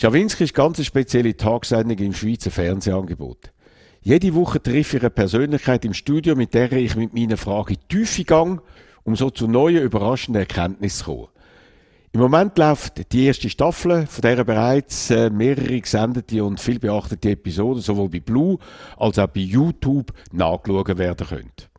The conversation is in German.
Schawinski ist ganz eine spezielle Tagsendung im Schweizer Fernsehangebot. Jede Woche treffe ich eine Persönlichkeit im Studio, mit der ich mit meinen Fragen in die Tiefe gehe, um so zu neuen, überraschenden Erkenntnissen zu kommen. Im Moment läuft die erste Staffel, von der bereits äh, mehrere gesendete und viel beachtete Episoden sowohl bei Blue als auch bei YouTube nachgeschaut werden können.